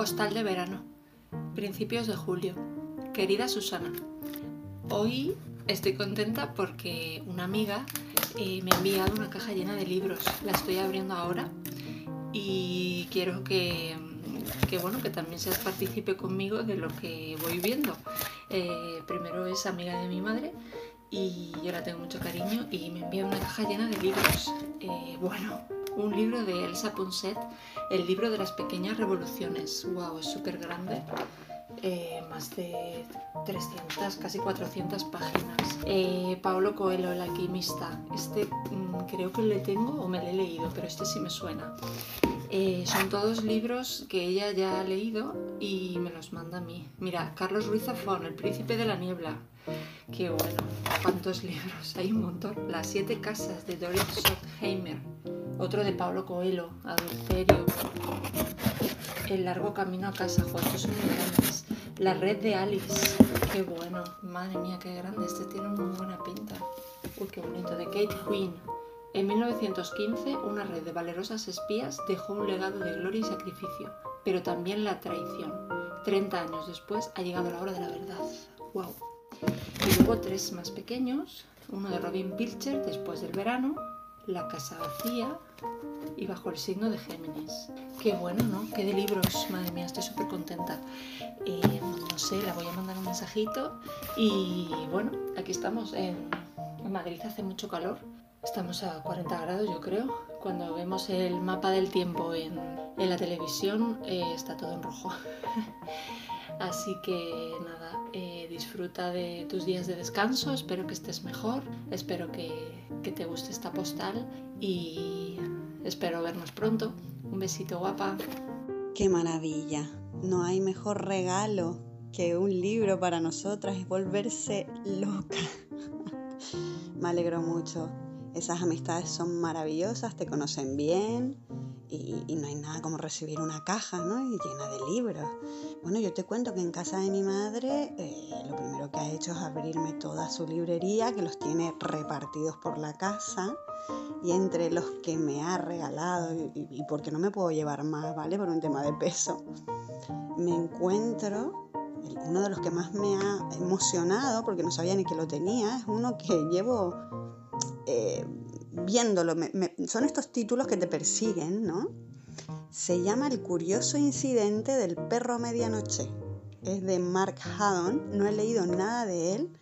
Postal de verano, principios de julio. Querida Susana, hoy estoy contenta porque una amiga eh, me ha enviado una caja llena de libros. La estoy abriendo ahora y quiero que, que bueno, que también seas partícipe conmigo de lo que voy viendo. Eh, primero es amiga de mi madre y yo la tengo mucho cariño y me envía una caja llena de libros. Eh, bueno, un libro de Elsa Ponset, el libro de las pequeñas revoluciones. ¡Wow! Es súper grande. Eh, más de 300, casi 400 páginas. Eh, Paulo Coelho, el alquimista. Este mm, creo que le tengo o me lo he leído, pero este sí me suena. Eh, son todos libros que ella ya ha leído y me los manda a mí. Mira, Carlos Ruiz Zafón, El Príncipe de la Niebla. Qué bueno, cuántos libros, hay un montón. Las siete casas de Doris Schottheimer. Otro de Pablo Coelho, Adulterio. El largo camino a casa, Juan, son muy grandes. La red de Alice, qué bueno. Madre mía, qué grande. Este tiene muy buena pinta. Uy, qué bonito. De Kate Quinn. En 1915, una red de valerosas espías dejó un legado de gloria y sacrificio, pero también la traición. 30 años después ha llegado la hora de la verdad. ¡Wow! Y luego tres más pequeños, uno de Robin Pilcher después del verano, La casa vacía y Bajo el signo de Géminis. Qué bueno, ¿no? Qué de libros, madre mía, estoy súper contenta. Eh, no sé, la voy a mandar un mensajito y bueno, aquí estamos en, Madrid, hace mucho calor. Estamos a 40 grados, yo creo. Cuando vemos el mapa del tiempo en, en la televisión, eh, está todo en rojo. Así que nada, eh, disfruta de tus días de descanso, espero que estés mejor, espero que, que te guste esta postal y espero vernos pronto. Un besito guapa. Qué maravilla. No hay mejor regalo que un libro para nosotras y volverse loca. Me alegro mucho. Esas amistades son maravillosas, te conocen bien y, no hay nada como recibir una caja ¿no? y llena de libros. Bueno, yo te cuento que en casa de mi madre eh, lo primero que ha hecho es abrirme toda su librería, que los tiene repartidos por la casa y entre los que me ha regalado y, y porque no me puedo llevar más, ¿vale? Por un tema de peso. Me encuentro uno de los que más me ha emocionado, porque no sabía ni que lo tenía, es uno que llevo eh, viéndolo. Son estos títulos que te persiguen, ¿no? Se llama El curioso incidente del perro a medianoche. Es de Mark Haddon. No he leído nada de él,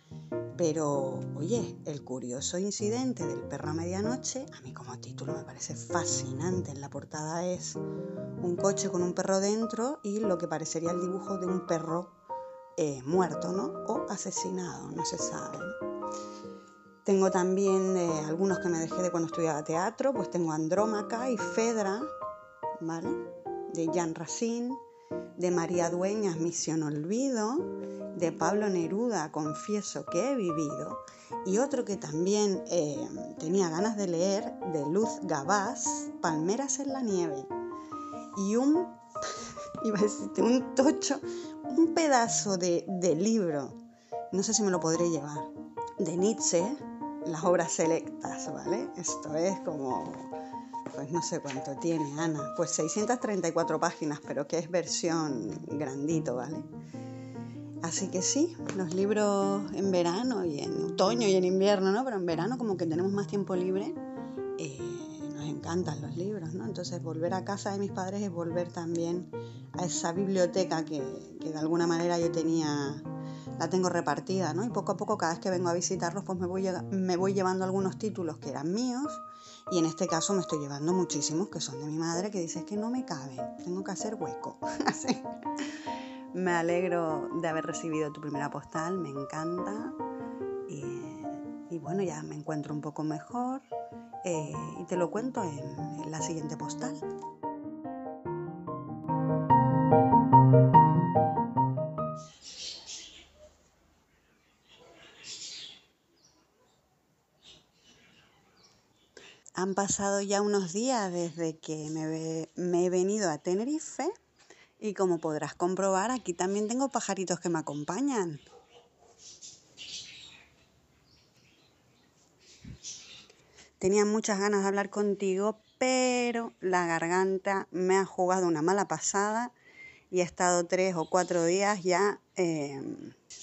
pero oye, El curioso incidente del perro a medianoche, a mí como título me parece fascinante. En la portada es un coche con un perro dentro y lo que parecería el dibujo de un perro eh, muerto, ¿no? O asesinado, no se sabe. Tengo también eh, algunos que me dejé de cuando estudiaba teatro, pues tengo Andrómaca y Fedra, ¿vale? De Jan Racine, de María Dueñas, Misión Olvido, de Pablo Neruda, Confieso que he vivido, y otro que también eh, tenía ganas de leer, de Luz Gabás, Palmeras en la nieve, y un, iba a decirte, un tocho, un pedazo de, de libro, no sé si me lo podré llevar, de Nietzsche, las obras selectas, ¿vale? Esto es como, pues no sé cuánto tiene Ana, pues 634 páginas, pero que es versión grandito, ¿vale? Así que sí, los libros en verano y en otoño y en invierno, ¿no? Pero en verano como que tenemos más tiempo libre, eh, nos encantan los libros, ¿no? Entonces volver a casa de mis padres es volver también a esa biblioteca que, que de alguna manera yo tenía la tengo repartida, ¿no? Y poco a poco, cada vez que vengo a visitarlos, pues me voy, me voy llevando algunos títulos que eran míos y en este caso me estoy llevando muchísimos que son de mi madre, que dice que no me caben, tengo que hacer hueco. Así. Me alegro de haber recibido tu primera postal, me encanta. Y, bueno, ya me encuentro un poco mejor eh, y te lo cuento en, en la siguiente postal. Han pasado ya unos días desde que me, he venido a Tenerife y como podrás comprobar aquí también tengo pajaritos que me acompañan. Tenía muchas ganas de hablar contigo, pero la garganta me ha jugado una mala pasada y he estado tres o cuatro días ya eh,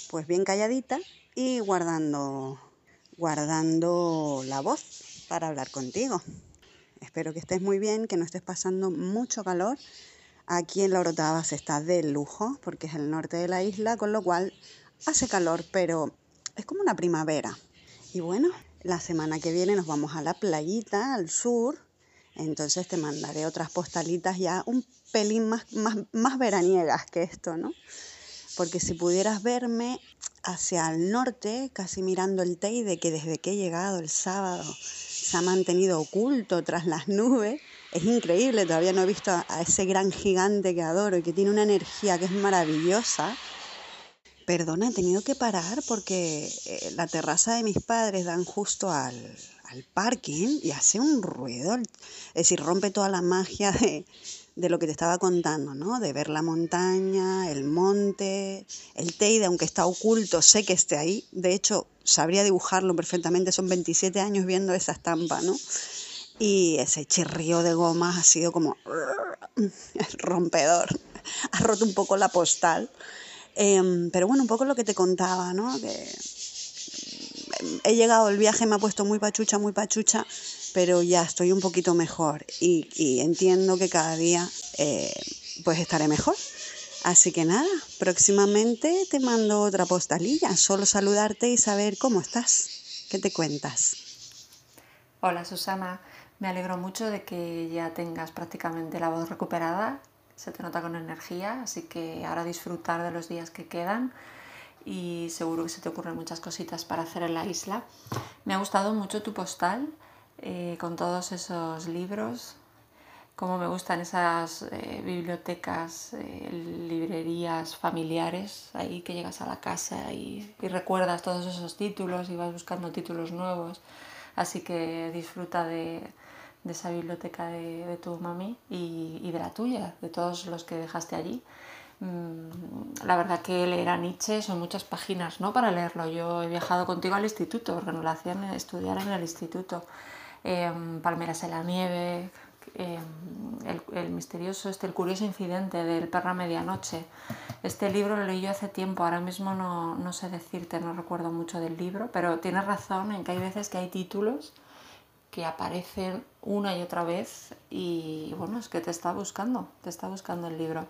pues bien calladita y guardando, guardando la voz para hablar contigo. Espero que estés muy bien, que no estés pasando mucho calor. Aquí en la Orotava se está de lujo porque es el norte de la isla, con lo cual hace calor, pero es como una primavera. Y bueno, la semana que viene nos vamos a la playita, al sur. Entonces te mandaré otras postalitas ya un pelín más, más, más veraniegas que esto, ¿no? Porque si pudieras verme hacia el norte, casi mirando el Teide, que desde que he llegado el sábado se ha mantenido oculto tras las nubes, es increíble, todavía no he visto a ese gran gigante que adoro y que tiene una energía que es maravillosa Perdona, he tenido que parar porque eh, la terraza de mis padres dan justo al, parking y hace un ruido, es decir, rompe toda la magia de, de, lo que te estaba contando, ¿no? De ver la montaña, el monte, el Teide, aunque está oculto, sé que esté ahí. De hecho, sabría dibujarlo perfectamente, son 27 años viendo esa estampa, ¿no? Y ese chirrío de gomas ha sido como rompedor, ha roto un poco la postal. Em, pero bueno, un poco lo que te contaba, ¿no? Que he llegado, el viaje me ha puesto muy pachucha, muy pachucha, pero ya estoy un poquito mejor y, entiendo que cada día eh, pues estaré mejor. Así que nada, próximamente te mando otra postalilla, solo saludarte y saber cómo estás. ¿Qué te cuentas? Hola Susana, me alegro mucho de que ya tengas prácticamente la voz recuperada se te nota con energía, así que ahora disfrutar de los días que quedan y seguro que se te ocurren muchas cositas para hacer en la isla. Me ha gustado mucho tu postal eh, con todos esos libros, como me gustan esas eh, bibliotecas, eh, librerías familiares, ahí que llegas a la casa y, y, recuerdas todos esos títulos y vas buscando títulos nuevos. Así que disfruta de, de esa biblioteca de, tu mami y, de la tuya, de todos los que dejaste allí. Mm, la verdad que leer a Nietzsche son muchas páginas ¿no? para leerlo. Yo he viajado contigo al instituto, porque nos lo hacían estudiar en el instituto. Em, Palmeras en la nieve, em, el, misterioso, este, el curioso incidente del perro a medianoche. Este libro lo leí yo hace tiempo, ahora mismo no, no sé decirte, no recuerdo mucho del libro, pero tienes razón en que hay veces que hay títulos que aparecen una y otra vez y bueno, es que te está buscando, te está buscando el libro.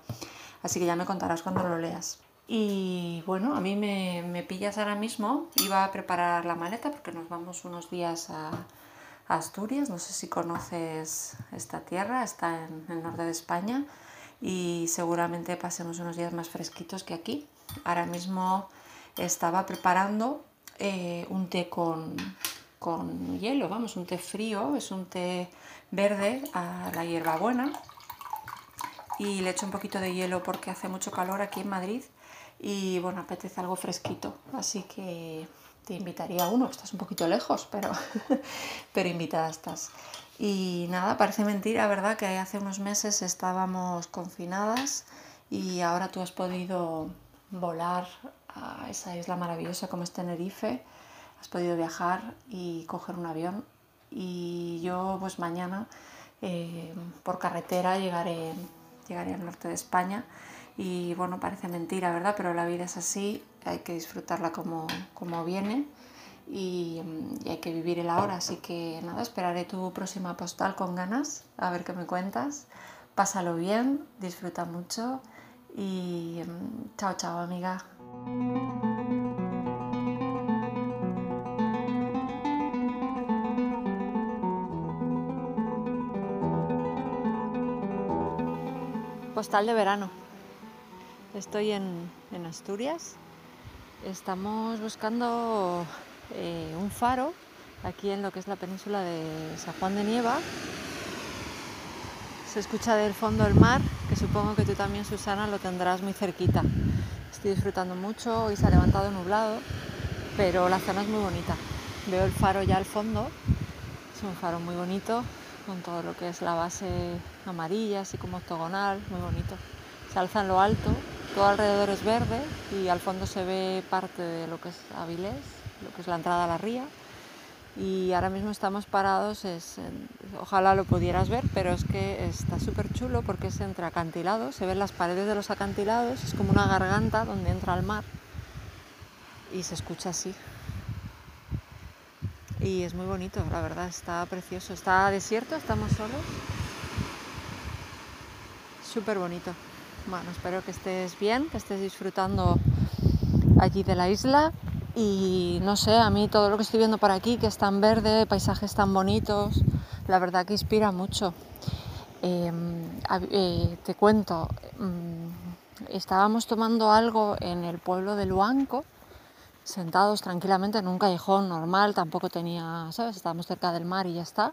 Así que ya me contarás cuando lo leas. Y bueno, a mí me, pillas ahora mismo, iba a preparar la maleta porque nos vamos unos días a, Asturias, no sé si conoces esta tierra, está en el norte de España y seguramente pasemos unos días más fresquitos que aquí. Ahora mismo estaba preparando eh, un té con, con hielo, vamos, un té frío, es un té verde a la hierbabuena y le echo un poquito de hielo porque hace mucho calor aquí en Madrid y bueno, apetece algo fresquito, así que te invitaría a uno, estás un poquito lejos, pero, pero invitada estás. Y nada, parece mentira, ¿verdad? Que hace unos meses estábamos confinadas y ahora tú has podido volar a esa isla maravillosa como es Tenerife has podido viajar y coger un avión y yo pues mañana eh, por carretera llegaré, llegaré al norte de España y bueno, parece mentira, ¿verdad? Pero la vida es así, hay que disfrutarla como, como viene y, y, hay que vivir el ahora. Así que nada, esperaré tu próxima postal con ganas, a ver qué me cuentas. Pásalo bien, disfruta mucho y mm, chao, chao, amiga. postal de verano. Estoy en, Asturias. Estamos buscando eh, un faro aquí en lo que es la península de San Juan de Nieva. Se escucha del fondo el mar, que supongo que tú también, Susana, lo tendrás muy cerquita. Estoy disfrutando mucho, y se ha levantado nublado, pero la zona es muy bonita. Veo el faro ya al fondo, es un faro muy bonito, con todo lo que es la base amarilla, así como octogonal, muy bonito. Se alza en lo alto, todo alrededor es verde y al fondo se ve parte de lo que es Avilés, lo que es la entrada a la ría. y ahora mismo estamos parados, ojalá lo pudieras ver, pero es que está súper chulo porque es entre acantilados, se ven las paredes de los acantilados, es como una garganta donde entra el mar y se escucha así. Y es muy bonito, la verdad, está precioso. Está desierto, estamos solos. Súper bonito. Bueno, espero que estés bien, que estés disfrutando allí de la isla y no sé, a mí todo lo que estoy viendo por aquí, que es tan verde, paisajes tan bonitos, la verdad que inspira mucho. Em, eh, te cuento, mm, estábamos tomando algo en el pueblo de Luanco, sentados tranquilamente en un callejón normal, tampoco tenía, ¿sabes? Estábamos cerca del mar y ya está.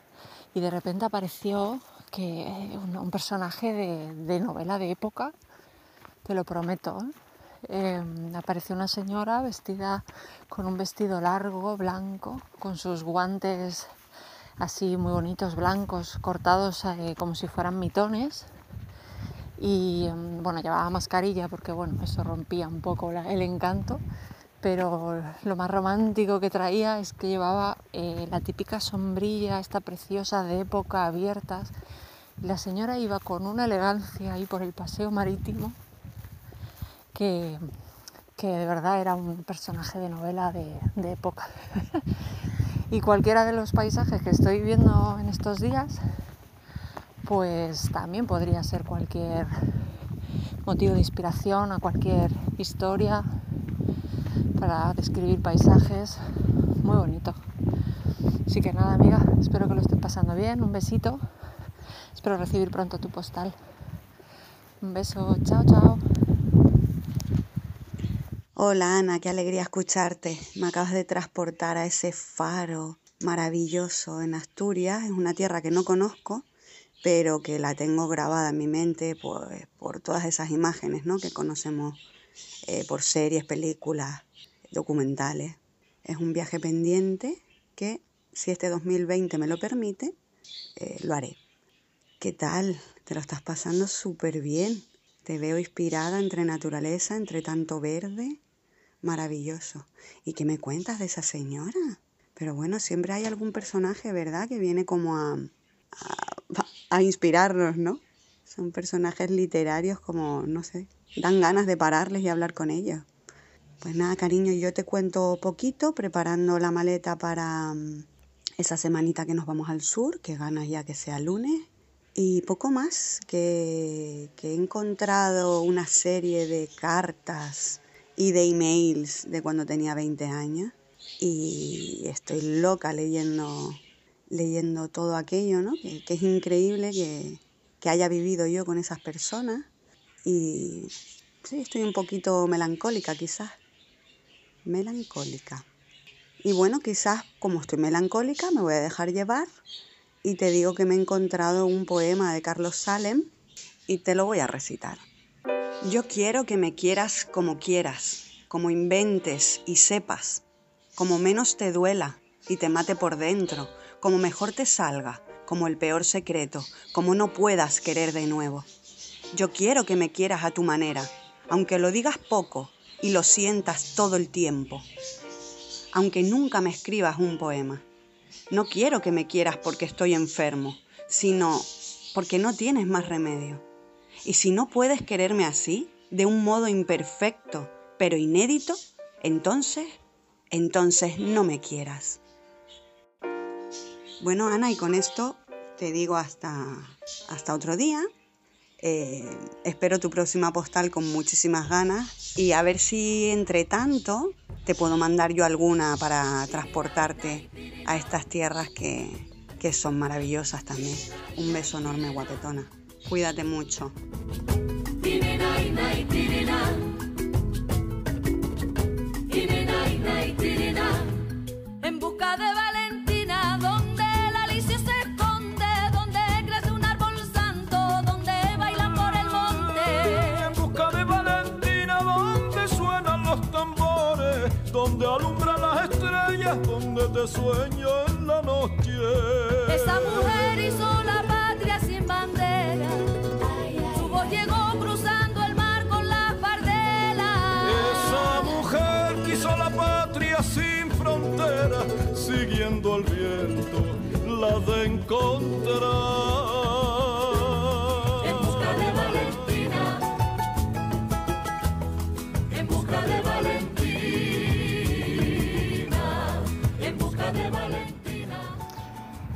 Y de repente apareció que un, personaje de, novela de época, te lo prometo. ¿eh? Em, apareció una señora vestida con un vestido largo, blanco, con sus guantes así muy bonitos, blancos, cortados eh, como si fueran mitones. Y em, bueno, llevaba mascarilla porque bueno, eso rompía un poco el encanto. Pero lo más romántico que traía es que llevaba eh, la típica sombrilla, esta preciosa de época, abiertas. La señora iba con una elegancia ahí por el paseo marítimo que, de verdad era un personaje de novela de, época. y cualquiera de los paisajes que estoy viendo en estos días, pues también podría ser cualquier motivo de inspiración a cualquier historia para describir paisajes. Muy bonito. Así que nada, amiga, espero que lo estés pasando bien. Un besito. Espero recibir pronto tu postal. Un beso. Chao, chao. Hola Ana, qué alegría escucharte. Me acabas de transportar a ese faro maravilloso en Asturias. Es una tierra que no conozco, pero que la tengo grabada en mi mente pues, por todas esas imágenes ¿no? que conocemos eh, por series, películas, documentales. Es un viaje pendiente que, si este 2020 me lo permite, eh, lo haré. ¿Qué tal? Te lo estás pasando súper bien. Te veo inspirada entre naturaleza, entre tanto verde, maravilloso. ¿Y qué me cuentas de esa señora? Pero bueno, siempre hay algún personaje, ¿verdad?, que viene como a, a, inspirarnos, ¿no? Son personajes literarios como, no sé, dan ganas de pararles y hablar con ellos. Pues nada, cariño, yo te cuento poquito, preparando la maleta para mm, esa semanita que nos vamos al sur, que ganas ya que sea lunes. Y poco más, que, que he encontrado una serie de cartas y de emails de cuando tenía 20 años y estoy loca leyendo, leyendo todo aquello, ¿no? Que, es increíble que, que, haya vivido yo con esas personas y sí, estoy un poquito melancólica quizás, melancólica. Y bueno, quizás como estoy melancólica me voy a dejar llevar y te digo que me he encontrado un poema de Carlos Salem y te lo voy a recitar. Yo quiero que me quieras como quieras, como inventes y sepas, como menos te duela y te mate por dentro, como mejor te salga, como el peor secreto, como no puedas querer de nuevo. Yo quiero que me quieras a tu manera, aunque lo digas poco y lo sientas todo el tiempo, aunque nunca me escribas un poema. No quiero que me quieras porque estoy enfermo, sino porque no tienes más remedio. Y si no puedes quererme así, de un modo imperfecto, pero inédito, entonces, entonces no me quieras. Bueno, Ana, y con esto te digo hasta, hasta otro día. Eh, espero tu próxima postal con muchísimas ganas y a ver si entre tanto te puedo mandar yo alguna para transportarte a estas tierras que, que son maravillosas también. Un beso enorme, guapetona. Cuídate mucho. Sueño en la noche. Esa mujer hizo la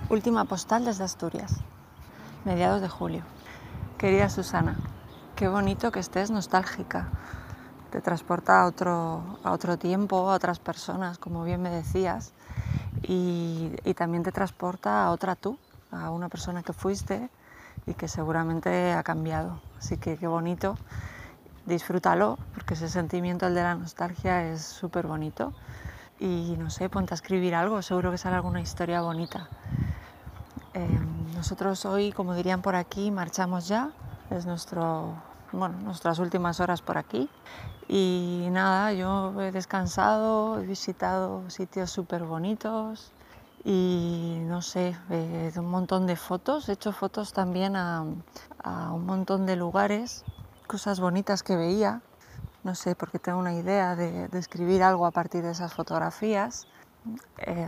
Última postal desde Asturias, mediados de julio. Querida Susana, qué bonito que estés nostálgica. Te transporta a otro, a otro tiempo, a otras personas, como bien me decías, y, y también te transporta a otra tú, a una persona que fuiste y que seguramente ha cambiado. Así que qué bonito, disfrútalo, porque ese sentimiento, el de la nostalgia, es súper bonito. Y no sé, ponte a escribir algo, seguro que sale alguna historia bonita. Eh, nosotros hoy, como dirían por aquí, marchamos ya. Es nuestro, bueno, nuestras últimas horas por aquí. Y nada, yo he descansado, he visitado sitios súper bonitos y no sé, eh, un montón de fotos. He hecho fotos también a, a un montón de lugares, cosas bonitas que veía. No sé, porque tengo una idea de, de escribir algo a partir de esas fotografías. Eh,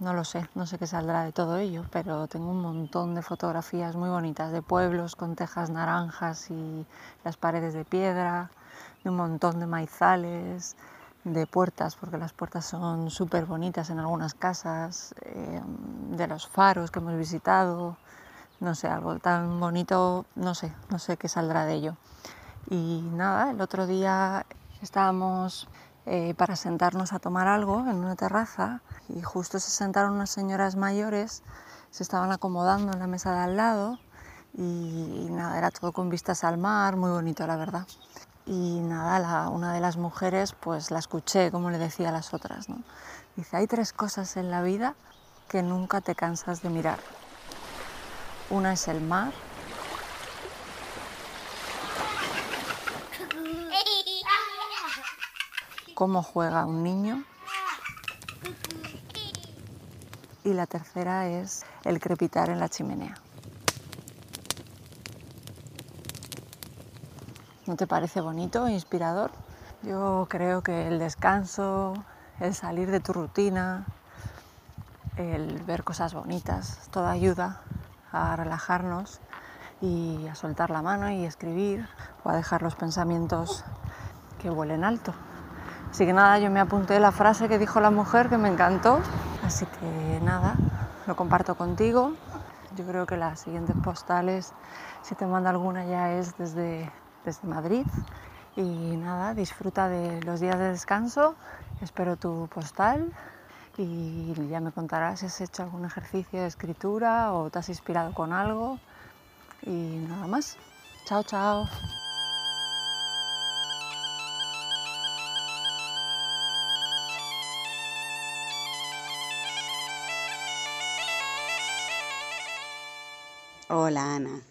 no lo sé, no sé qué saldrá de todo ello, pero tengo un montón de fotografías muy bonitas de pueblos con tejas naranjas y las paredes de piedra, de un montón de maizales, de puertas, porque las puertas son súper bonitas en algunas casas, eh, de los faros que hemos visitado, no sé, algo tan bonito, no sé, no sé qué saldrá de ello. Y nada, el otro día estábamos eh, para sentarnos a tomar algo en una terraza y justo se sentaron unas señoras mayores, se estaban acomodando en la mesa de al lado y, nada, era todo con vistas al mar, muy bonito la verdad. Y nada, la, una de las mujeres pues la escuché como le decía a las otras, ¿no? Dice, hay tres cosas en la vida que nunca te cansas de mirar. Una es el mar, cómo juega un niño. Y la tercera es el crepitar en la chimenea. ¿No te parece bonito inspirador? Yo creo que el descanso, el salir de tu rutina, el ver cosas bonitas, todo ayuda a relajarnos y a soltar la mano y escribir o a dejar los pensamientos que vuelen alto. Así que nada, yo me apunté la frase que dijo la mujer que me encantó. Así que nada, lo comparto contigo. Yo creo que las siguientes postales, si te mando alguna ya es desde, desde Madrid. Y nada, disfruta de los días de descanso. Espero tu postal y ya me contarás si has hecho algún ejercicio de escritura o te has inspirado con algo. Y nada más. Chao, chao. Hola Ana,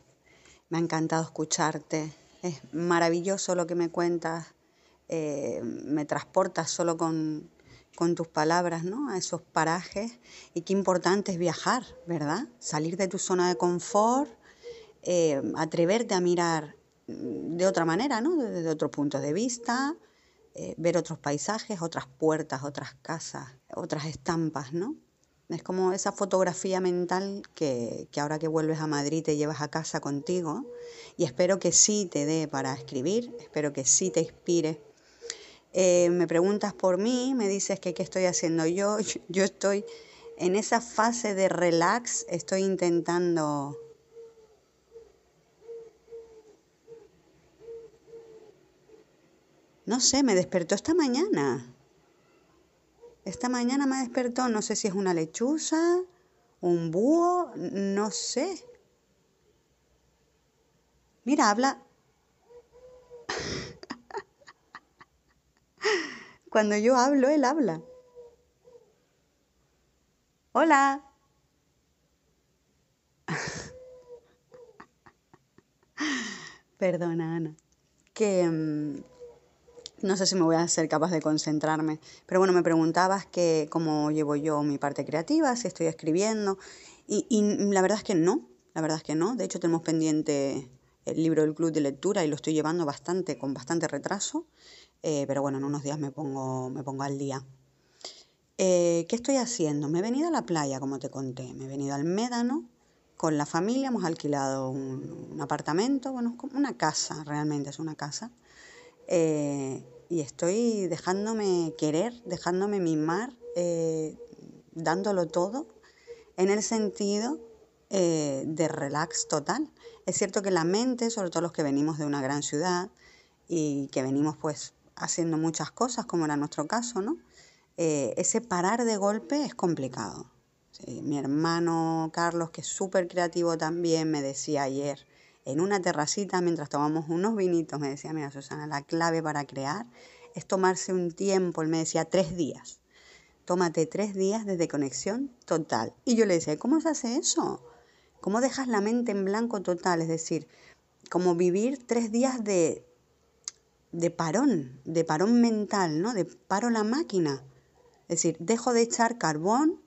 me ha encantado escucharte. Es maravilloso lo que me cuentas. Eh, me transportas solo con, tus palabras, ¿no? A esos parajes. Y qué importante es viajar, ¿verdad? Salir de tu zona de confort, eh, atreverte a mirar de otra manera, ¿no? Desde otro punto de vista, eh, ver otros paisajes, otras puertas, otras casas, otras estampas, ¿no? Es como esa fotografía mental que, que, ahora que vuelves a Madrid te llevas a casa contigo y espero que sí te dé para escribir, espero que sí te inspire. Eh, me preguntas por mí, me dices que qué estoy haciendo yo. Yo estoy en esa fase de relax, estoy intentando... No sé, me despertó esta mañana. Esta mañana me despertó, no sé si es una lechuza, un búho, no sé. Mira, habla. Cuando yo hablo, él habla. Hola. Perdona, Ana. Que mm, no sé si me voy a ser capaz de concentrarme. Pero bueno, me preguntabas que cómo llevo yo mi parte creativa, si estoy escribiendo. Y, la verdad es que no, la verdad es que no. De hecho, tenemos pendiente el libro del club de lectura y lo estoy llevando bastante, con bastante retraso. Eh, pero bueno, en unos días me pongo, me pongo al día. Eh, ¿Qué estoy haciendo? Me he venido a la playa, como te conté. Me he venido al Médano con la familia. Hemos alquilado un, un apartamento, bueno, como una casa, realmente es una casa. Eh, y estoy dejándome querer, dejándome mimar, eh, dándolo todo en el sentido eh, de relax total. Es cierto que la mente, sobre todo los que venimos de una gran ciudad y que venimos pues haciendo muchas cosas, como era nuestro caso, ¿no? Ese parar de golpe es complicado. mi hermano Carlos, que es súper creativo también, me decía ayer, en una terracita, mientras tomamos unos vinitos, me decía, mira Susana, la clave para crear es tomarse un tiempo, él me decía, tres días. Tómate tres días de desconexión total. Y yo le decía, ¿cómo se hace eso? ¿Cómo dejas la mente en blanco total? Es decir, como vivir tres días de, de parón, de parón mental, ¿no? De paro la máquina. Es decir, dejo de echar carbón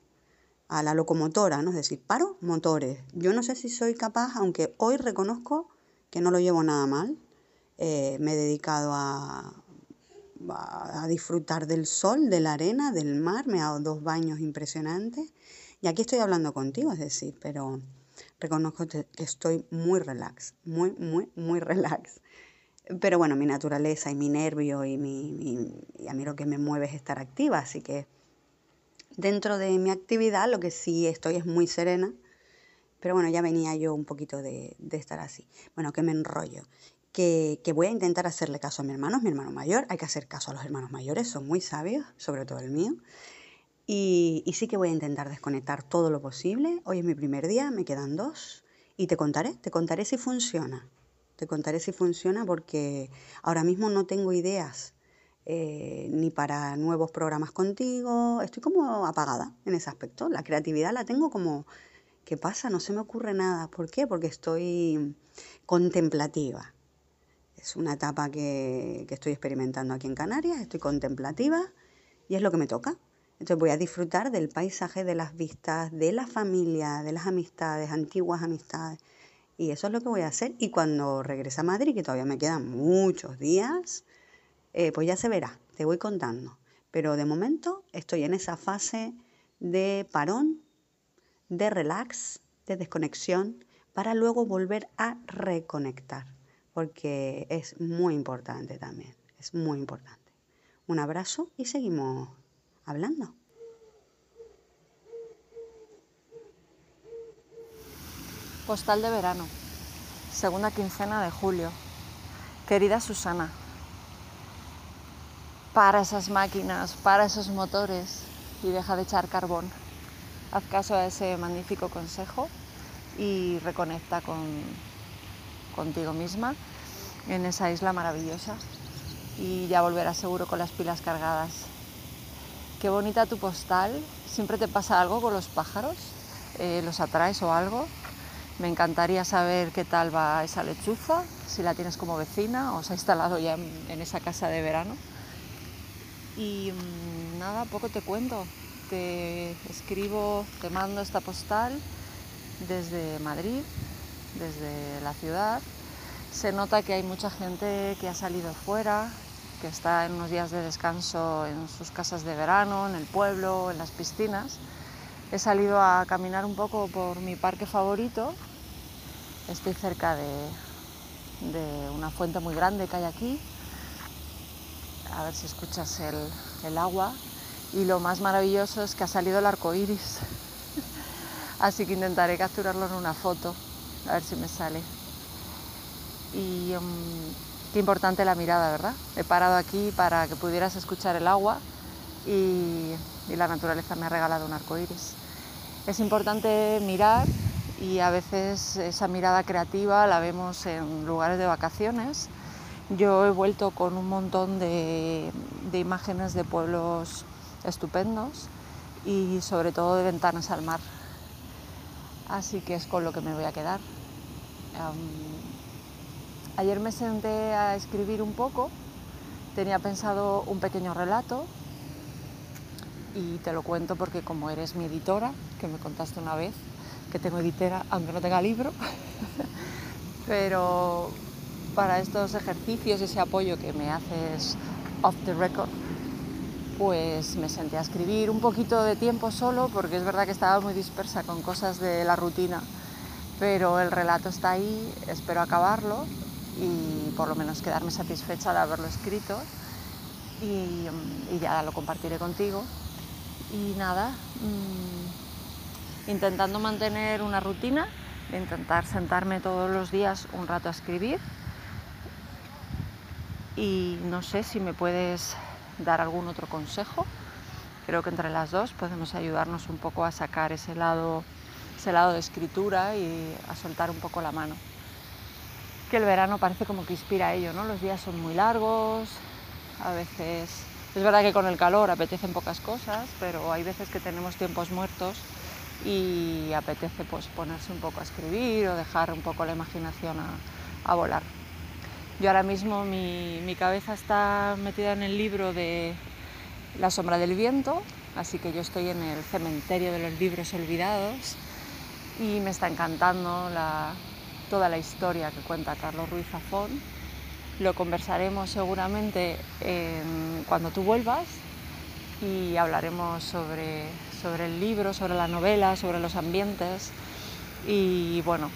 a la locomotora, ¿no? Es decir, paro motores. Yo no sé si soy capaz, aunque hoy reconozco que no lo llevo nada mal. Eh, me he dedicado a, a, disfrutar del sol, de la arena, del mar. Me he dado dos baños impresionantes. Y aquí estoy hablando contigo, es decir, pero reconozco que estoy muy relax, muy, muy, muy relax. Pero bueno, mi naturaleza y mi nervio y, mi, y a mí lo que me mueve es estar activa, así que dentro de mi actividad lo que sí estoy es muy serena, pero bueno, ya venía yo un poquito de, de estar así. Bueno, que me enrollo. Que, que, voy a intentar hacerle caso a mi hermano, mi hermano mayor, hay que hacer caso a los hermanos mayores, son muy sabios, sobre todo el mío. Y, sí que voy a intentar desconectar todo lo posible. Hoy es mi primer día, me quedan dos. Y te contaré, te contaré si funciona. Te contaré si funciona porque ahora mismo no tengo ideas eh, ni para nuevos programas contigo. Estoy como apagada en ese aspecto. La creatividad la tengo como, ¿qué pasa? No se me ocurre nada. ¿Por qué? Porque estoy contemplativa. Es una etapa que, que estoy experimentando aquí en Canarias. Estoy contemplativa y es lo que me toca. Entonces voy a disfrutar del paisaje, de las vistas, de la familia, de las amistades, antiguas amistades. Y eso es lo que voy a hacer. Y cuando regrese a Madrid, que todavía me quedan muchos días, eh, pues ya se verá, te voy contando. Pero de momento estoy en esa fase de parón, de relax, de desconexión, para luego volver a reconectar, porque es muy importante también, es muy importante. Un abrazo y seguimos hablando. Postal de verano, segunda quincena de julio. Querida Susana, para esas máquinas, para esos motores y deja de echar carbón. Haz caso a ese magnífico consejo y reconecta con, contigo misma en esa isla maravillosa y ya volverás seguro con las pilas cargadas. Qué bonita tu postal. ¿Siempre te pasa algo con los pájaros? Eh, ¿Los atraes o algo? Me encantaría saber qué tal va esa lechuza, si la tienes como vecina o se ha instalado ya en, esa casa de verano. Y mm, nada, poco te cuento. Te escribo, te mando esta postal desde Madrid, desde la ciudad. Se nota que hay mucha gente que ha salido fuera, que está en unos días de descanso en sus casas de verano, en el pueblo, en las piscinas. He salido a caminar un poco por mi parque favorito. Estoy cerca de, una fuente muy grande que hay aquí. A ver si escuchas el, el agua. Y lo más maravilloso es que ha salido el arco iris. Así que intentaré capturarlo en una foto, a ver si me sale. Y um, Qué importante la mirada, ¿verdad? He parado aquí para que pudieras escuchar el agua y, la naturaleza me ha regalado un arco iris. Es importante mirar y a veces esa mirada creativa la vemos en lugares de vacaciones. Yo he vuelto con un montón de, imágenes de pueblos estupendos y sobre todo de ventanas al mar. Así que es con lo que me voy a quedar. Ayer me senté a escribir un poco, tenía pensado un pequeño relato y te lo cuento porque como eres mi editora, que me contaste una vez, que tengo editora aunque no tenga libro, pero para estos ejercicios, ese apoyo que me haces off the record, pues me senté a escribir un poquito de tiempo solo porque es verdad que estaba muy dispersa con cosas de la rutina, pero el relato está ahí, espero acabarlo y por lo menos quedarme satisfecha de haberlo escrito y, ya lo compartiré contigo. Y nada, mm, intentando mantener una rutina, intentar sentarme todos los días un rato a escribir. Y no sé si me puedes dar algún otro consejo. Creo que entre las dos podemos ayudarnos un poco a sacar ese lado, ese lado de escritura y a soltar un poco la mano. Que el verano parece como que inspira a ello, ¿no? Los días son muy largos, a veces es verdad que con el calor apetecen pocas cosas, pero hay veces que tenemos tiempos muertos y apetece pues, ponerse un poco a escribir o dejar un poco la imaginación a, a volar. Yo ahora mismo mi, cabeza está metida en el libro de La sombra del viento, así que yo estoy en el cementerio de los libros olvidados y me está encantando toda la historia que cuenta Carlos Ruiz Zafón. Lo conversaremos seguramente en, cuando tú vuelvas y hablaremos sobre, sobre el libro, sobre la novela, sobre los ambientes y bueno,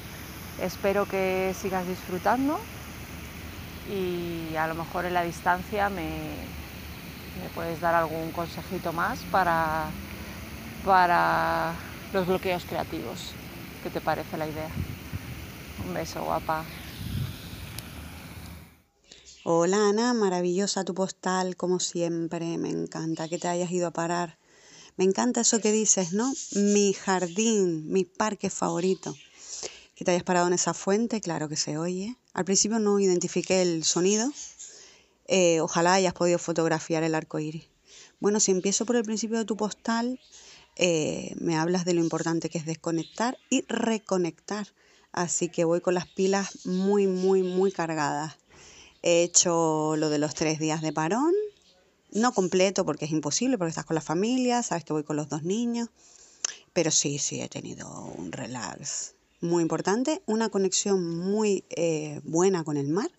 espero que sigas disfrutando y a lo mejor en la distancia me, puedes dar algún consejito más para, para los bloqueos creativos. ¿Qué te parece la idea? Un beso, guapa. Hola Ana, maravillosa tu postal, como siempre. Me encanta que te hayas ido a parar. Me encanta eso que dices, ¿no? Mi jardín, mi parque favorito. Que te hayas parado en esa fuente, claro que se oye. Al principio no identifiqué el sonido. Eh, ojalá hayas podido fotografiar el arco iris. Bueno, si empiezo por el principio de tu postal, eh, me hablas de lo importante que es desconectar y reconectar. Así que voy con las pilas muy, muy, muy cargadas. He hecho lo de los tres días de parón, no completo porque es imposible, porque estás con la familia, sabes que voy con los dos niños, pero sí, sí, he tenido un relax muy importante, una conexión muy eh, buena con el mar.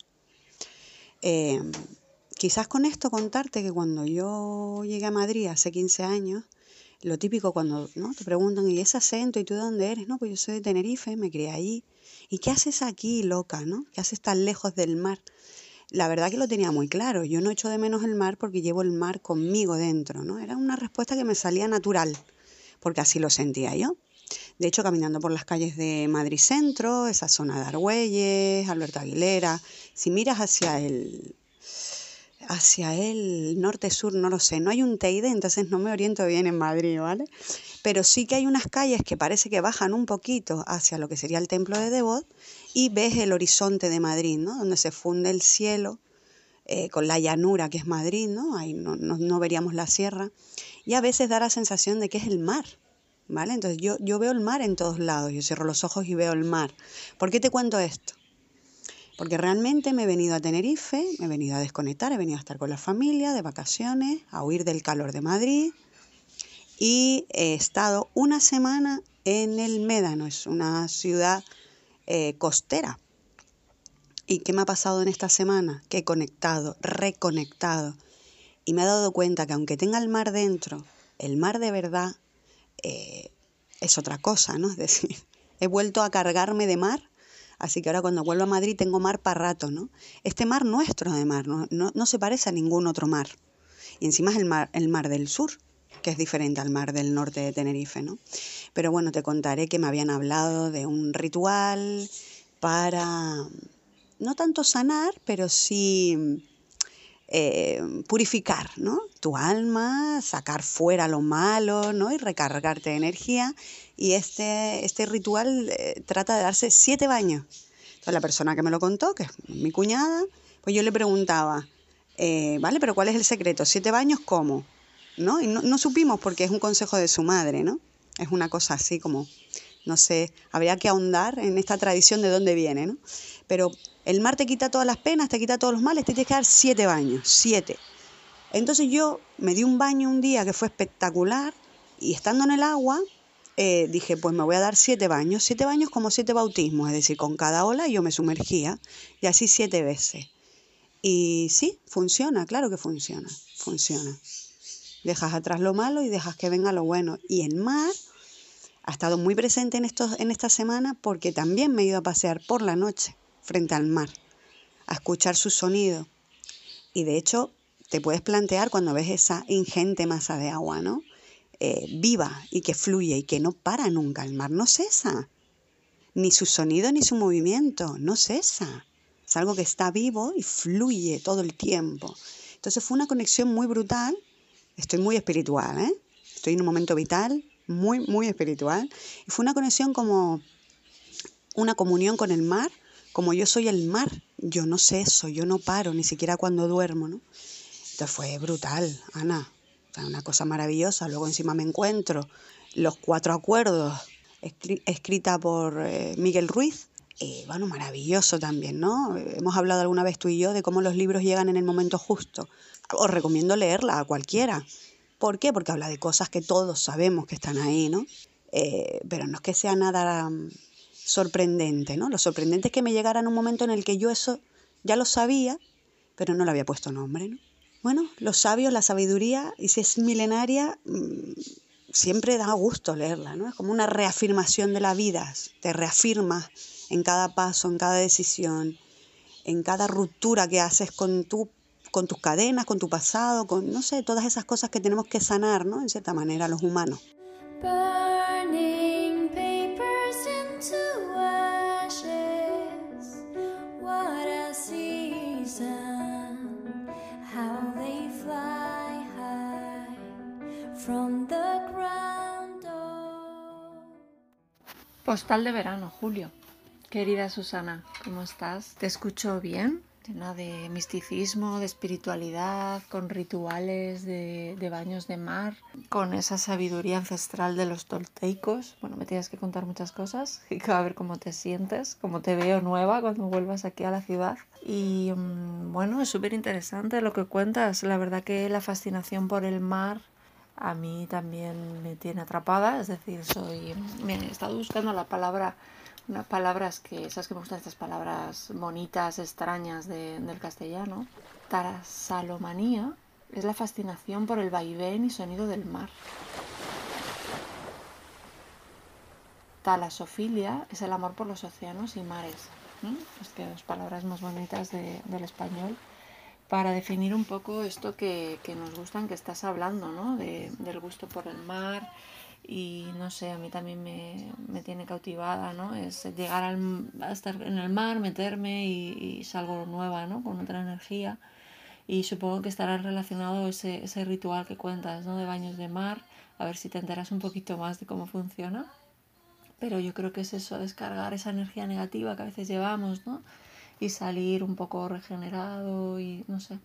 Eh, quizás con esto contarte que cuando yo llegué a Madrid hace 15 años, lo típico cuando ¿no? te preguntan, ¿y ese acento? ¿Y tú de dónde eres? No, pues yo soy de Tenerife, me crié allí. ¿Y qué haces aquí, loca? ¿no? ¿Qué haces tan lejos del mar? la verdad que lo tenía muy claro. Yo no echo de menos el mar porque llevo el mar conmigo dentro, ¿no? Era una respuesta que me salía natural, porque así lo sentía yo. De hecho, caminando por las calles de Madrid Centro, esa zona de Argüelles, Alberto Aguilera, si miras hacia el hacia el norte-sur, no lo sé, no hay un Teide, entonces no me oriento bien en Madrid, ¿vale? Pero sí que hay unas calles que parece que bajan un poquito hacia lo que sería el templo de Devot y ves el horizonte de Madrid, ¿no? Donde se funde el cielo eh, con la llanura que es Madrid, ¿no? Ahí no, no, no, veríamos la sierra. Y a veces da la sensación de que es el mar, ¿vale? Entonces yo, yo veo el mar en todos lados, yo cierro los ojos y veo el mar. ¿Por qué te cuento esto? Porque realmente me he venido a Tenerife, me he venido a desconectar, he venido a estar con la familia de vacaciones, a huir del calor de Madrid y he estado una semana en el Médano, es una ciudad eh, costera. ¿Y qué me ha pasado en esta semana? Que he conectado, reconectado. Y me he dado cuenta que aunque tenga el mar dentro, el mar de verdad eh, es otra cosa, ¿no? Es decir, he vuelto a cargarme de mar, así que ahora cuando vuelvo a Madrid tengo mar para rato, ¿no? Este mar nuestro de mar, no, no, no se parece a ningún otro mar. Y encima es el mar, el mar del sur, que es diferente al mar del norte de Tenerife, ¿no? Pero bueno, te contaré que me habían hablado de un ritual para, no tanto sanar, pero sí eh, purificar, ¿no? Tu alma, sacar fuera lo malo, ¿no? Y recargarte de energía. Y este, este ritual eh, trata de darse siete baños. Entonces la persona que me lo contó, que es mi cuñada, pues yo le preguntaba, eh, ¿vale? Pero ¿cuál es el secreto? ¿Siete baños cómo? ¿no? Y no, no, supimos porque es un consejo de su madre, ¿no? Es una cosa así como, no sé, habría que ahondar en esta tradición de dónde viene, ¿no? Pero el mar te quita todas las penas, te quita todos los males, te tienes que dar siete baños, siete. Entonces yo me di un baño un día que fue espectacular y estando en el agua eh, dije, pues me voy a dar siete baños, siete baños como siete bautismos, es decir, con cada ola yo me sumergía y así siete veces. Y sí, funciona, claro que funciona, funciona. Dejas atrás lo malo y dejas que venga lo bueno. Y el mar ha estado muy presente en, estos, en esta semana porque también me he ido a pasear por la noche frente al mar, a escuchar su sonido. Y de hecho, te puedes plantear cuando ves esa ingente masa de agua, ¿no? eh, viva y que fluye y que no para nunca. El mar no cesa. Ni su sonido ni su movimiento, no cesa. Es algo que está vivo y fluye todo el tiempo. Entonces fue una conexión muy brutal. Estoy muy espiritual, ¿eh? Estoy en un momento vital, muy, muy espiritual. Y fue una conexión como una comunión con el mar, como yo soy el mar. Yo no ceso, yo no paro, ni siquiera cuando duermo, ¿no? Entonces fue brutal, Ana. una cosa maravillosa. Luego encima me encuentro los cuatro acuerdos escrita por eh, Miguel Ruiz. Eh, bueno, maravilloso también, ¿no? Hemos hablado alguna vez tú y yo de cómo los libros llegan en el momento justo. Os recomiendo leerla a cualquiera. ¿Por qué? Porque habla de cosas que todos sabemos que están ahí, ¿no? Eh, pero no es que sea nada sorprendente, ¿no? Lo sorprendente es que me llegara en un momento en el que yo eso ya lo sabía, pero no le había puesto nombre, ¿no? Bueno, los sabios, la sabiduría, y si es milenaria, mm, siempre da gusto leerla, ¿no? Es como una reafirmación de la vida, te reafirma en cada paso, en cada decisión, en cada ruptura que haces con, tu, con tus cadenas, con tu pasado, con, no sé, todas esas cosas que tenemos que sanar, ¿no? En cierta manera, los humanos. Postal de verano, Julio. Querida Susana, ¿cómo estás? ¿Te escucho bien? Llena de misticismo, de espiritualidad, con rituales de, baños de mar, con esa sabiduría ancestral de los tolteicos. Bueno, me tienes que contar muchas cosas y a ver cómo te sientes, cómo te veo nueva cuando vuelvas aquí a la ciudad. Y mm, bueno, es súper interesante lo que cuentas. La verdad que la fascinación por el mar a mí también me tiene atrapada, es decir, soy, me he estado buscando la palabra, unas palabras que, sabes que me gustan estas palabras bonitas, extrañas del castellano, tarasalomanía es la fascinación por el vaivén y sonido del mar. Talasofilia es el amor por los océanos y mares. Es que las palabras más bonitas del español para definir un poco esto que, nos gustan, que estás hablando, ¿no? del gusto por el mar y no sé, a mí también me, tiene cautivada, ¿no? Es llegar a estar en el mar, meterme y, salgo nueva, ¿no? Con otra energía. Y supongo que estará relacionado ese, ese ritual que cuentas, ¿no? De baños de mar, a ver si te enteras un poquito más de cómo funciona. Pero yo creo que es eso, descargar esa energía negativa que a veces llevamos, ¿no? Y salir un poco regenerado y no sé,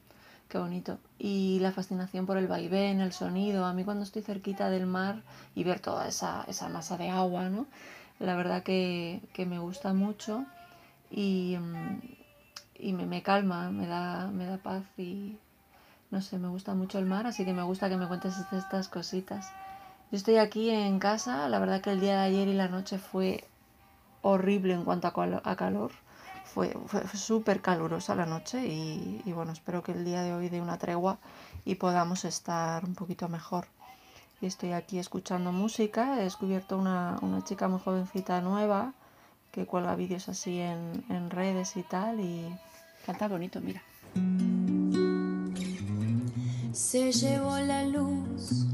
qué bonito. Y la fascinación por el vaivén, el sonido. A mí cuando estoy cerquita del mar y ver toda esa, esa masa de agua, ¿no? La verdad que, que me gusta mucho y, mm, y me, me, calma, me da, me da paz y no sé, me gusta mucho el mar, así que me gusta que me cuentes estas cositas. Yo estoy aquí en casa, la verdad que el día de ayer y la noche fue horrible en cuanto a calor fue, súper calurosa la noche y, bueno, espero que el día de hoy dé una tregua y podamos estar un poquito mejor. Y estoy aquí escuchando música, he descubierto una, chica muy jovencita nueva que cuelga vídeos así en, en redes y tal y canta bonito, mira. Se llevó la luz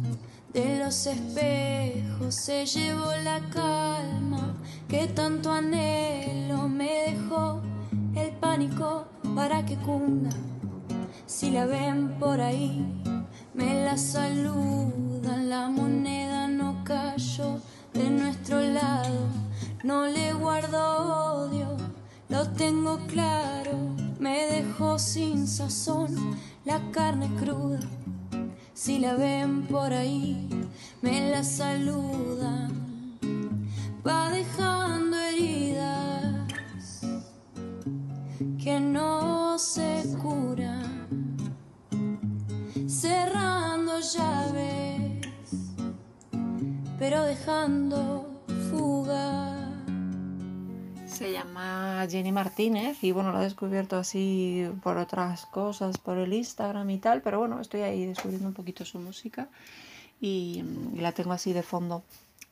de los espejos, se llevó la calma que tanto anhelo me dejó para que cunda. Si la ven por ahí, me la saludan. La moneda no cayó de nuestro lado. No le guardo odio, lo tengo claro. Me dejó sin sazón la carne cruda. Si la ven por ahí, me la saludan. Va dejando heridas se cura, cerrando llaves, pero dejando fuga. Se llama Jenny Martínez y bueno, lo he descubierto así por otras cosas, por el Instagram y tal, pero bueno, estoy ahí descubriendo un poquito su música y, y la tengo así de fondo.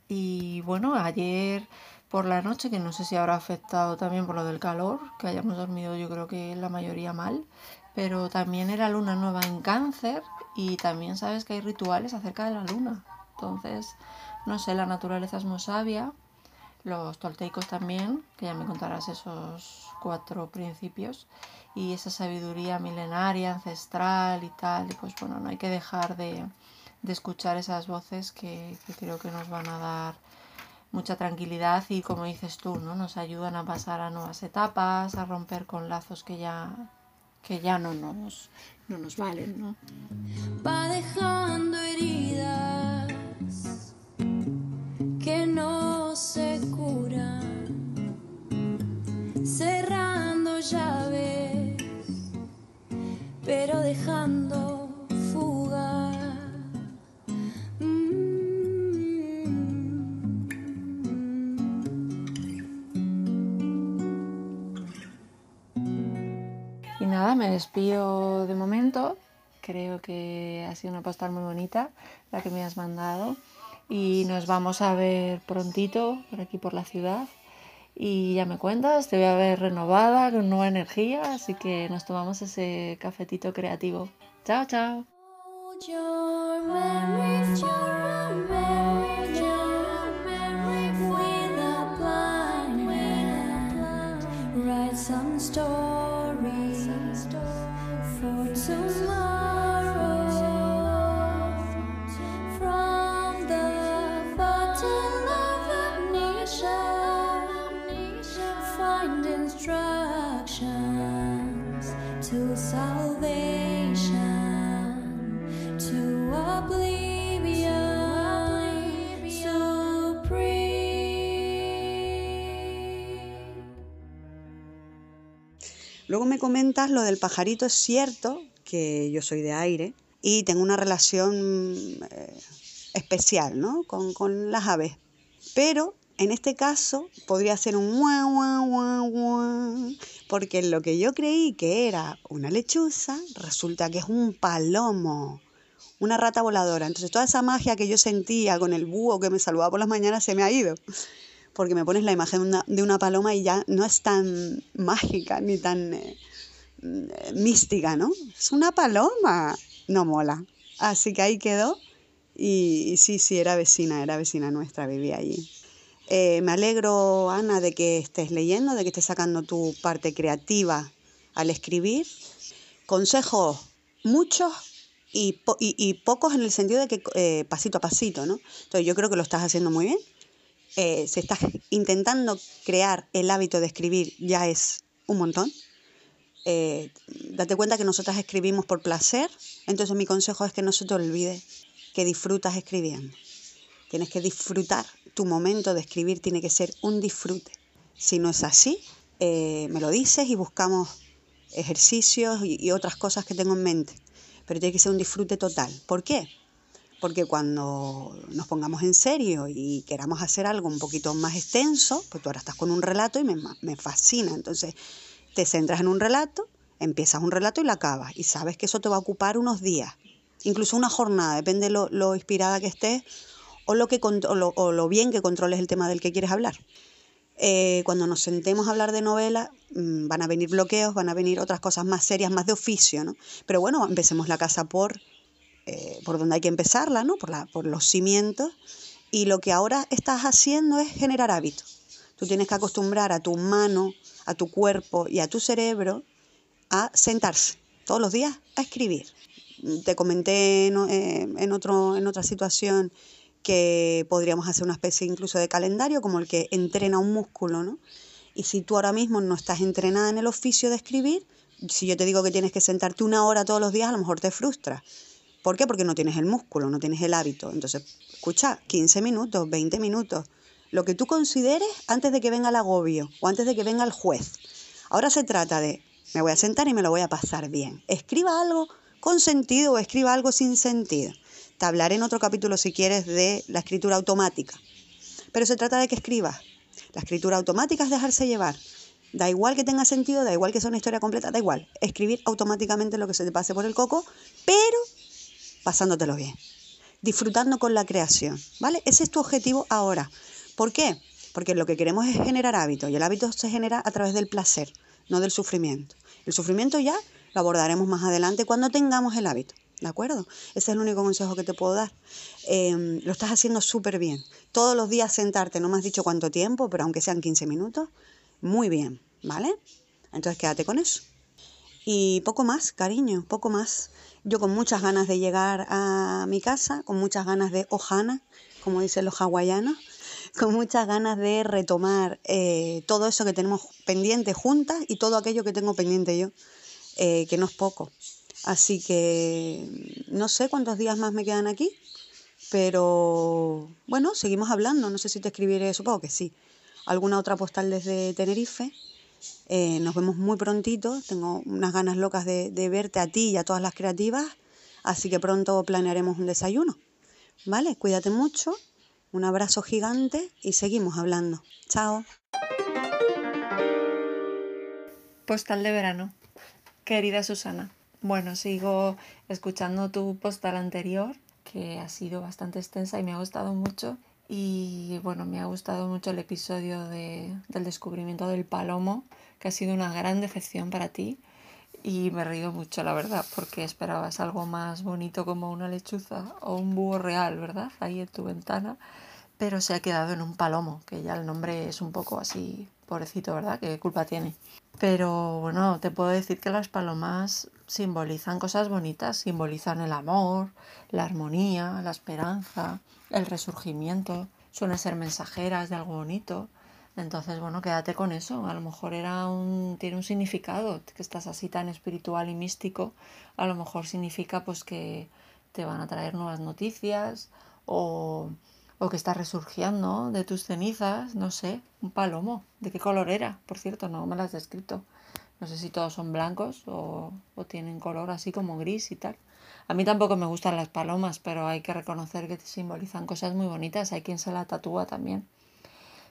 Y bueno, ayer por la noche, que no sé si habrá afectado también por lo del calor, que hayamos dormido yo creo que la mayoría mal, pero también era luna nueva en cáncer y también sabes que hay rituales acerca de la luna. Entonces, no sé, la naturaleza es muy sabia, los tolteicos también, que ya me contarás esos cuatro principios, y esa sabiduría milenaria, ancestral y tal, y pues bueno, no hay que dejar de, escuchar esas voces que, que creo que nos van a dar mucha tranquilidad y como dices tú, ¿no? Nos ayudan a pasar a nuevas etapas, a romper con lazos que ya, que ya no, nos, no nos valen, ¿no? Va dejando heridas que no se curan, cerrando llaves, pero dejando Creo que ha sido una postal muy bonita la que me has mandado. Y nos vamos a ver prontito por aquí por la ciudad. Y ya me cuentas, te voy a ver renovada, con nueva energía. Así que nos tomamos ese cafetito creativo. Chao, chao. Luego me comentas lo del pajarito, es cierto que yo soy de aire y tengo una relación eh, especial ¿no? con, con, las aves, pero en este caso podría ser un guau, guau, guau, guau, porque lo que yo creí que era una lechuza resulta que es un palomo, una rata voladora. Entonces toda esa magia que yo sentía con el búho que me saludaba por las mañanas se me ha ido porque me pones la imagen de una, paloma y ya no es tan mágica ni tan eh, mm, mística, ¿no? Es una paloma, no mola. Así que ahí quedó y, sí, sí, era vecina, era vecina nuestra, vivía allí. Eh, me alegro, Ana, de que estés leyendo, de que estés sacando tu parte creativa al escribir. Consejos muchos y, pocos en el sentido de que eh, pasito a pasito, ¿no? Entonces yo creo que lo estás haciendo muy bien eh, se está intentando crear el hábito de escribir ya es un montón. Eh, date cuenta que nosotras escribimos por placer, entonces mi consejo es que no se te olvide que disfrutas escribiendo. Tienes que disfrutar, tu momento de escribir tiene que ser un disfrute. Si no es así, eh, me lo dices y buscamos ejercicios y, y otras cosas que tengo en mente. Pero tiene que ser un disfrute total. ¿Por qué? Porque cuando nos pongamos en serio y queramos hacer algo un poquito más extenso, pues tú ahora estás con un relato y me, fascina. Entonces te centras en un relato, empiezas un relato y lo acabas. Y sabes que eso te va a ocupar unos días, incluso una jornada, depende lo, lo inspirada que estés o lo, que, o lo, bien que controles el tema del que quieres hablar. Eh, cuando nos sentemos a hablar de novela, mm, van a venir bloqueos, van a venir otras cosas más serias, más de oficio, ¿no? Pero bueno, empecemos la casa por eh, por donde hay que empezarla, ¿no? Por, la, por los cimientos. Y lo que ahora estás haciendo es generar hábitos. Tú tienes que acostumbrar a tu mano, a tu cuerpo y a tu cerebro a sentarse todos los días a escribir. Te comenté en, eh, en, otro, en otra situación que podríamos hacer una especie incluso de calendario como el que entrena un músculo, ¿no? Y si tú ahora mismo no estás entrenada en el oficio de escribir, si yo te digo que tienes que sentarte una hora todos los días, a lo mejor te frustra. ¿Por qué? Porque no tienes el músculo, no tienes el hábito. Entonces, escucha, 15 minutos, 20 minutos, lo que tú consideres antes de que venga el agobio o antes de que venga el juez. Ahora se trata de, me voy a sentar y me lo voy a pasar bien. Escriba algo con sentido o escriba algo sin sentido. Te hablaré en otro capítulo, si quieres, de la escritura automática. Pero se trata de que escribas. La escritura automática es dejarse llevar. Da igual que tenga sentido, da igual que sea una historia completa, da igual. Escribir automáticamente lo que se te pase por el coco, pero pasándotelo bien, disfrutando con la creación, ¿vale? Ese es tu objetivo ahora. ¿Por qué? Porque lo que queremos es generar hábito y el hábito se genera a través del placer, no del sufrimiento. El sufrimiento ya lo abordaremos más adelante cuando tengamos el hábito. ¿de acuerdo? Ese es el único consejo que te puedo dar. Em, lo estás haciendo súper bien. Todos los días sentarte, no me has dicho cuánto tiempo, pero aunque sean 15 minutos, muy bien, ¿vale? Entonces quédate con eso. Y poco más, cariño, poco más. Yo con muchas ganas de llegar a mi casa, con muchas ganas de ojana, como dicen los hawaianos, con muchas ganas de retomar eh, todo eso que tenemos pendiente juntas y todo aquello que tengo pendiente yo, eh, que no es poco. Así que no sé cuántos días más me quedan aquí, pero bueno, seguimos hablando. No sé si te escribiré, supongo que sí, alguna otra postal desde Tenerife. Eh, nos vemos muy prontito. Tengo unas ganas locas de, de verte a ti y a todas las creativas. Así que pronto planearemos un desayuno. ¿Vale? Cuídate mucho. Un abrazo gigante y seguimos hablando. Chao. Postal de verano. Querida Susana. Bueno, sigo escuchando tu postal anterior, que ha sido bastante extensa y me ha gustado mucho. Y bueno, me ha gustado mucho el episodio de, del descubrimiento del palomo, que ha sido una gran decepción para ti. Y me he reído mucho, la verdad, porque esperabas algo más bonito como una lechuza o un búho real, ¿verdad? Ahí en tu ventana. Pero se ha quedado en un palomo, que ya el nombre es un poco así, pobrecito, ¿verdad? ¿Qué culpa tiene? Pero bueno, te puedo decir que las palomas simbolizan cosas bonitas, simbolizan el amor, la armonía, la esperanza, el resurgimiento, suelen ser mensajeras de algo bonito. Entonces, bueno, quédate con eso. A lo mejor era un, tiene un significado, que estás así tan espiritual y místico. A lo mejor significa pues que te van a traer nuevas noticias o, o que estás resurgiendo de tus cenizas, no sé, un palomo. ¿De qué color era? Por cierto, no me lo has descrito. No sé si todos son blancos o, o tienen color así como gris y tal. A mí tampoco me gustan las palomas, pero hay que reconocer que simbolizan cosas muy bonitas. Hay quien se la tatúa también.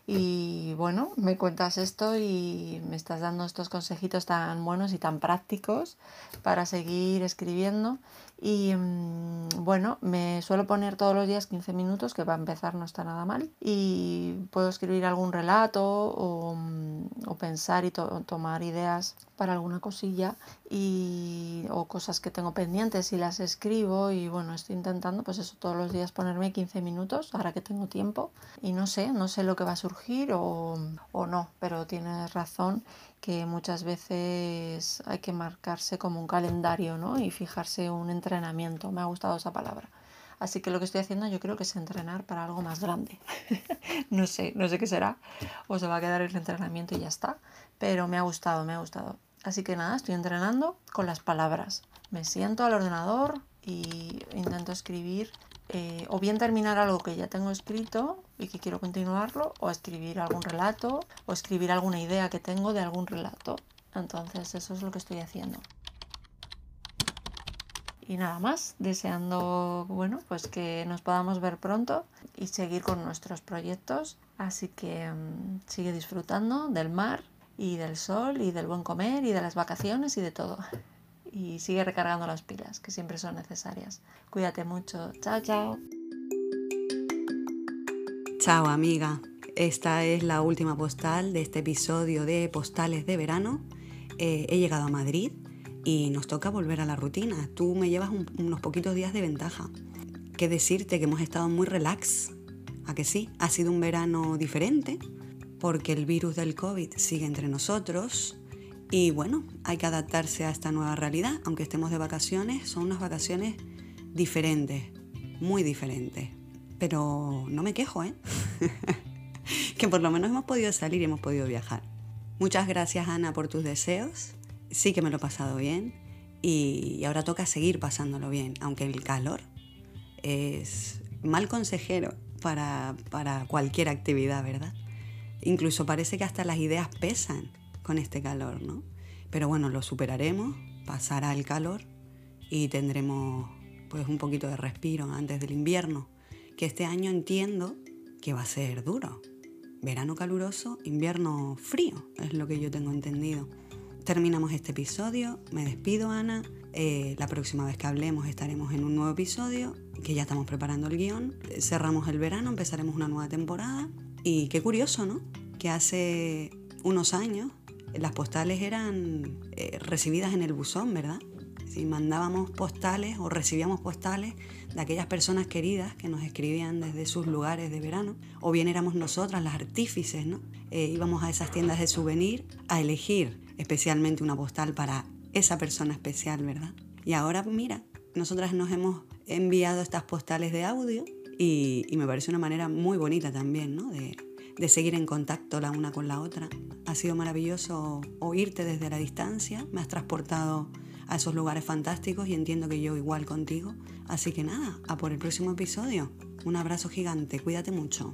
Y bueno, me cuentas esto y me estás dando estos consejitos tan buenos y tan prácticos para seguir escribiendo. Y mm, bueno, me suelo poner todos los días 15 minutos, que para empezar no está nada mal. Y puedo escribir algún relato o, mm, o pensar y to tomar ideas para alguna cosilla y, o cosas que tengo pendientes y las escribo. Y bueno, estoy intentando pues eso todos los días ponerme 15 minutos, ahora que tengo tiempo. Y no sé, no sé lo que va a surgir o, o no, pero tienes razón que muchas veces hay que marcarse como un calendario ¿no? y fijarse un entrenamiento. Me ha gustado esa palabra. Así que lo que estoy haciendo yo creo que es entrenar para algo más grande. no sé, no sé qué será. O se va a quedar el entrenamiento y ya está. Pero me ha gustado, me ha gustado. Así que nada, estoy entrenando con las palabras. Me siento al ordenador y intento escribir eh, o bien terminar algo que ya tengo escrito y que quiero continuarlo, o escribir algún relato, o escribir alguna idea que tengo de algún relato. Entonces eso es lo que estoy haciendo. Y nada más, deseando, bueno, pues que nos podamos ver pronto y seguir con nuestros proyectos. Así que um, sigue disfrutando del mar y del sol y del buen comer y de las vacaciones y de todo y sigue recargando las pilas, que siempre son necesarias. Cuídate mucho. Chao, chao. Chao, amiga. Esta es la última postal de este episodio de Postales de Verano. Eh, he llegado a Madrid y nos toca volver a la rutina. Tú me llevas un, unos poquitos días de ventaja. ¿Qué decirte? Que hemos estado muy relax. ¿A que sí? Ha sido un verano diferente porque el virus del COVID sigue entre nosotros y bueno, hay que adaptarse a esta nueva realidad, aunque estemos de vacaciones, son unas vacaciones diferentes, muy diferentes. Pero no me quejo, ¿eh? que por lo menos hemos podido salir y hemos podido viajar. Muchas gracias Ana por tus deseos, sí que me lo he pasado bien y ahora toca seguir pasándolo bien, aunque el calor es mal consejero para, para cualquier actividad, ¿verdad? Incluso parece que hasta las ideas pesan con este calor, ¿no? Pero bueno, lo superaremos, pasará el calor y tendremos pues un poquito de respiro antes del invierno, que este año entiendo que va a ser duro. Verano caluroso, invierno frío, es lo que yo tengo entendido. Terminamos este episodio, me despido Ana, eh, la próxima vez que hablemos estaremos en un nuevo episodio, que ya estamos preparando el guion, cerramos el verano, empezaremos una nueva temporada y qué curioso, ¿no? Que hace unos años las postales eran eh, recibidas en el buzón, ¿verdad? Si mandábamos postales o recibíamos postales de aquellas personas queridas que nos escribían desde sus lugares de verano, o bien éramos nosotras las artífices, ¿no? Eh, íbamos a esas tiendas de souvenir a elegir especialmente una postal para esa persona especial, ¿verdad? Y ahora, mira, nosotras nos hemos enviado estas postales de audio y, me parece una manera muy bonita también, ¿no? De, de seguir en contacto la una con la otra. Ha sido maravilloso oírte desde la distancia, me has transportado a esos lugares fantásticos y entiendo que yo igual contigo. Así que nada, a por el próximo episodio. Un abrazo gigante, cuídate mucho.